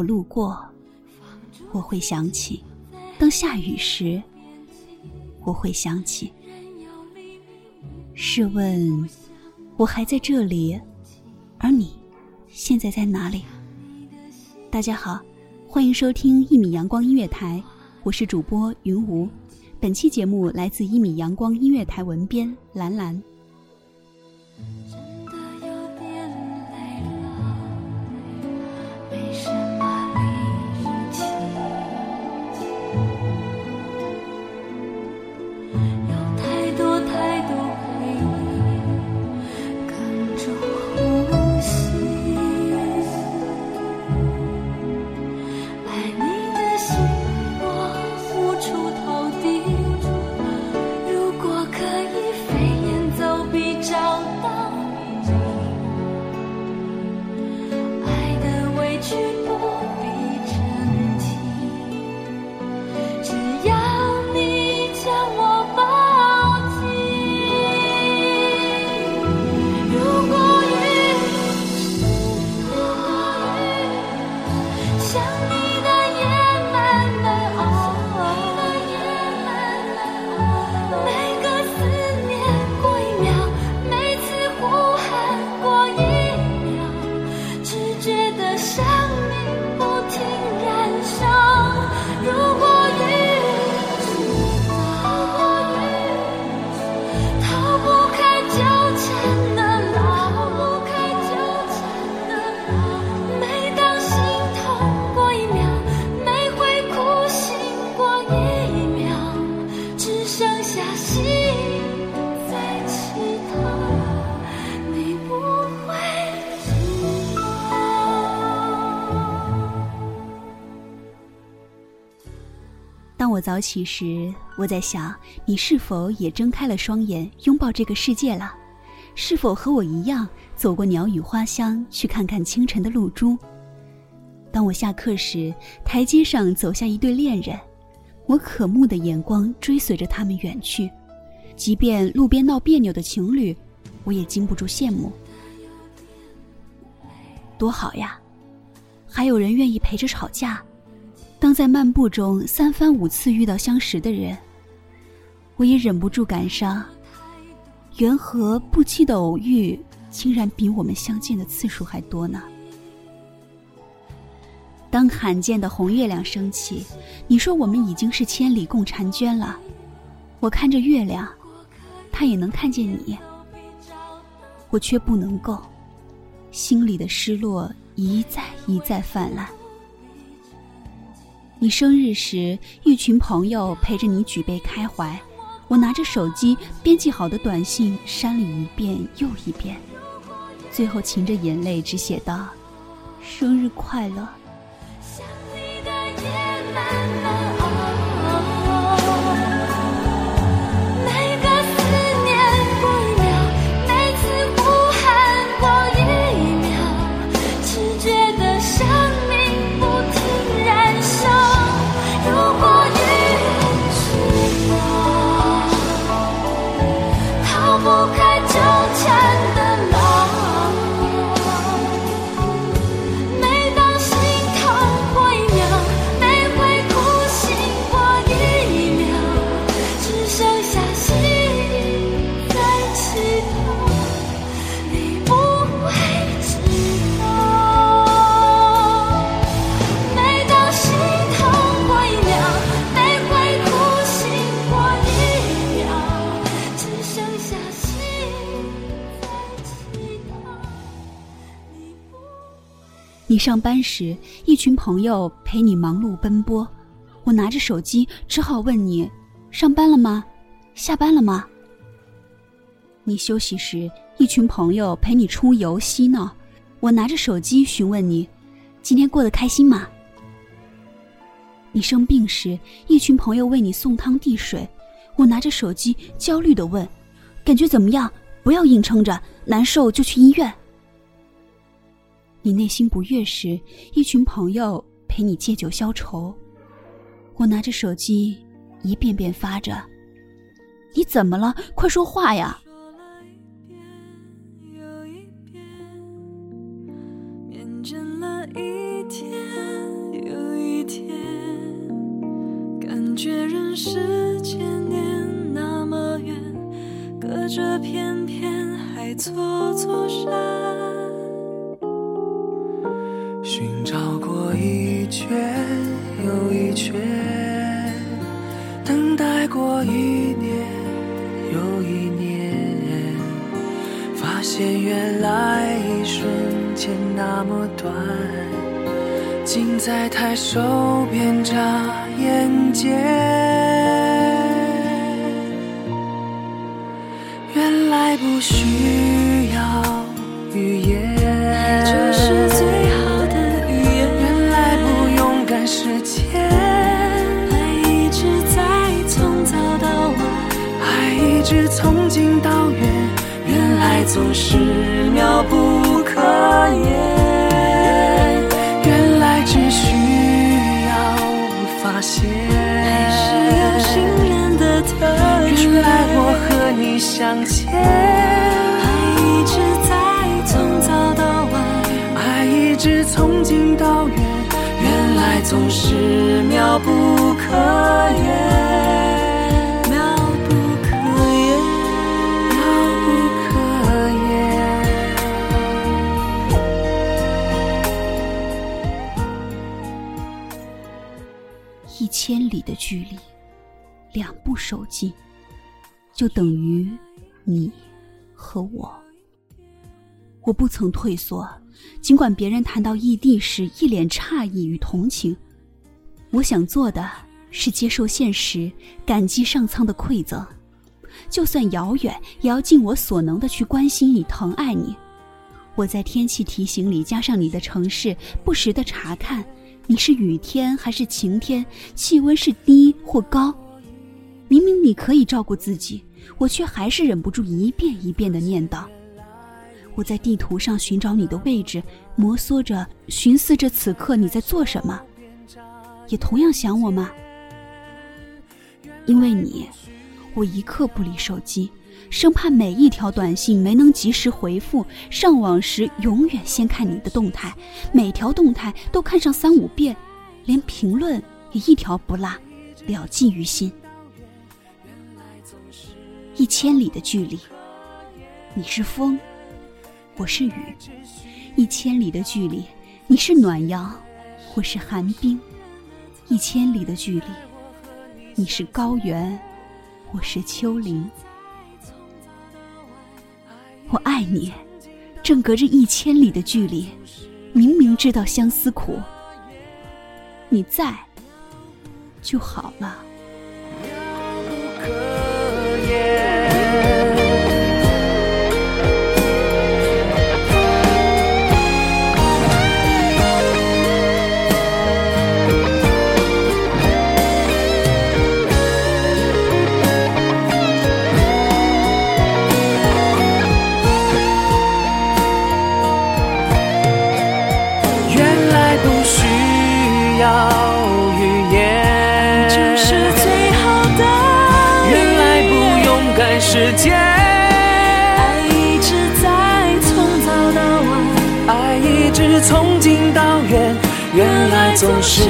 我路过，我会想起；当下雨时，我会想起。试问，我还在这里，而你现在在哪里？大家好，欢迎收听一米阳光音乐台，我是主播云无。本期节目来自一米阳光音乐台文编兰兰。早起时，我在想，你是否也睁开了双眼，拥抱这个世界了？是否和我一样，走过鸟语花香，去看看清晨的露珠？当我下课时，台阶上走下一对恋人，我渴慕的眼光追随着他们远去。即便路边闹别扭的情侣，我也禁不住羡慕。多好呀！还有人愿意陪着吵架。当在漫步中三番五次遇到相识的人，我也忍不住感伤。缘何不期的偶遇，竟然比我们相见的次数还多呢？当罕见的红月亮升起，你说我们已经是千里共婵娟了。我看着月亮，它也能看见你，我却不能够。心里的失落一再一再泛滥。你生日时，一群朋友陪着你举杯开怀，我拿着手机编辑好的短信删了一遍又一遍，最后噙着眼泪只写道：“生日快乐。”你上班时，一群朋友陪你忙碌奔波，我拿着手机，只好问你：上班了吗？下班了吗？你休息时，一群朋友陪你出游嬉闹，我拿着手机询问你：今天过得开心吗？你生病时，一群朋友为你送汤递水，我拿着手机焦虑的问：感觉怎么样？不要硬撑着，难受就去医院。你内心不悦时，一群朋友陪你借酒消愁。我拿着手机，一遍遍发着：“你怎么了？快说话呀发现原来一瞬间那么短，近在抬手边眨眼间。原来不需要语言，就是最好的语言。原来不用赶时间，爱一直在从早到晚，爱一直从总是妙不可言。原来只需要发现，爱是有信任的特质。原来我和你相见，爱一直在从早到晚，爱一直从近到远，原来总是妙不可言。一千里的距离，两部手机，就等于你和我。我不曾退缩，尽管别人谈到异地时一脸诧异与同情。我想做的是接受现实，感激上苍的馈赠，就算遥远，也要尽我所能的去关心你、疼爱你。我在天气提醒里加上你的城市，不时的查看你是雨天还是晴天，气温是低或高。明明你可以照顾自己，我却还是忍不住一遍一遍的念叨。我在地图上寻找你的位置，摩挲着，寻思着此刻你在做什么，也同样想我吗？因为你，我一刻不离手机，生怕每一条短信没能及时回复，上网时永远先看你的动态，每条动态都看上三五遍，连评论也一条不落，了记于心。一千里的距离，你是风，我是雨；一千里的距离，你是暖阳，我是寒冰；一千里的距离，你是高原，我是丘陵。我爱你，正隔着一千里的距离，明明知道相思苦。你在，就好了。需要语言，就是最好的。原来不用赶时间，爱一直在从早到晚，爱一直从近到远，原来总是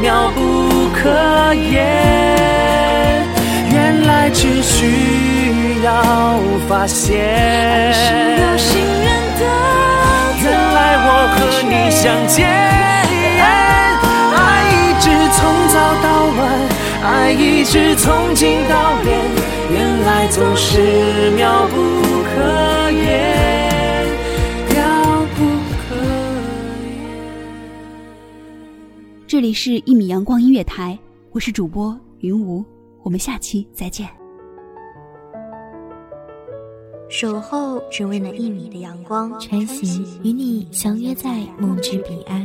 妙不可言。原来只需要发现，是有信任的。原来我和你相见，爱一直从今到远，原来总是妙不可言，妙不可言。这里是一米阳光音乐台，我是主播云无，我们下期再见。守候只为那一米的阳光，穿行与你相约在梦之彼岸。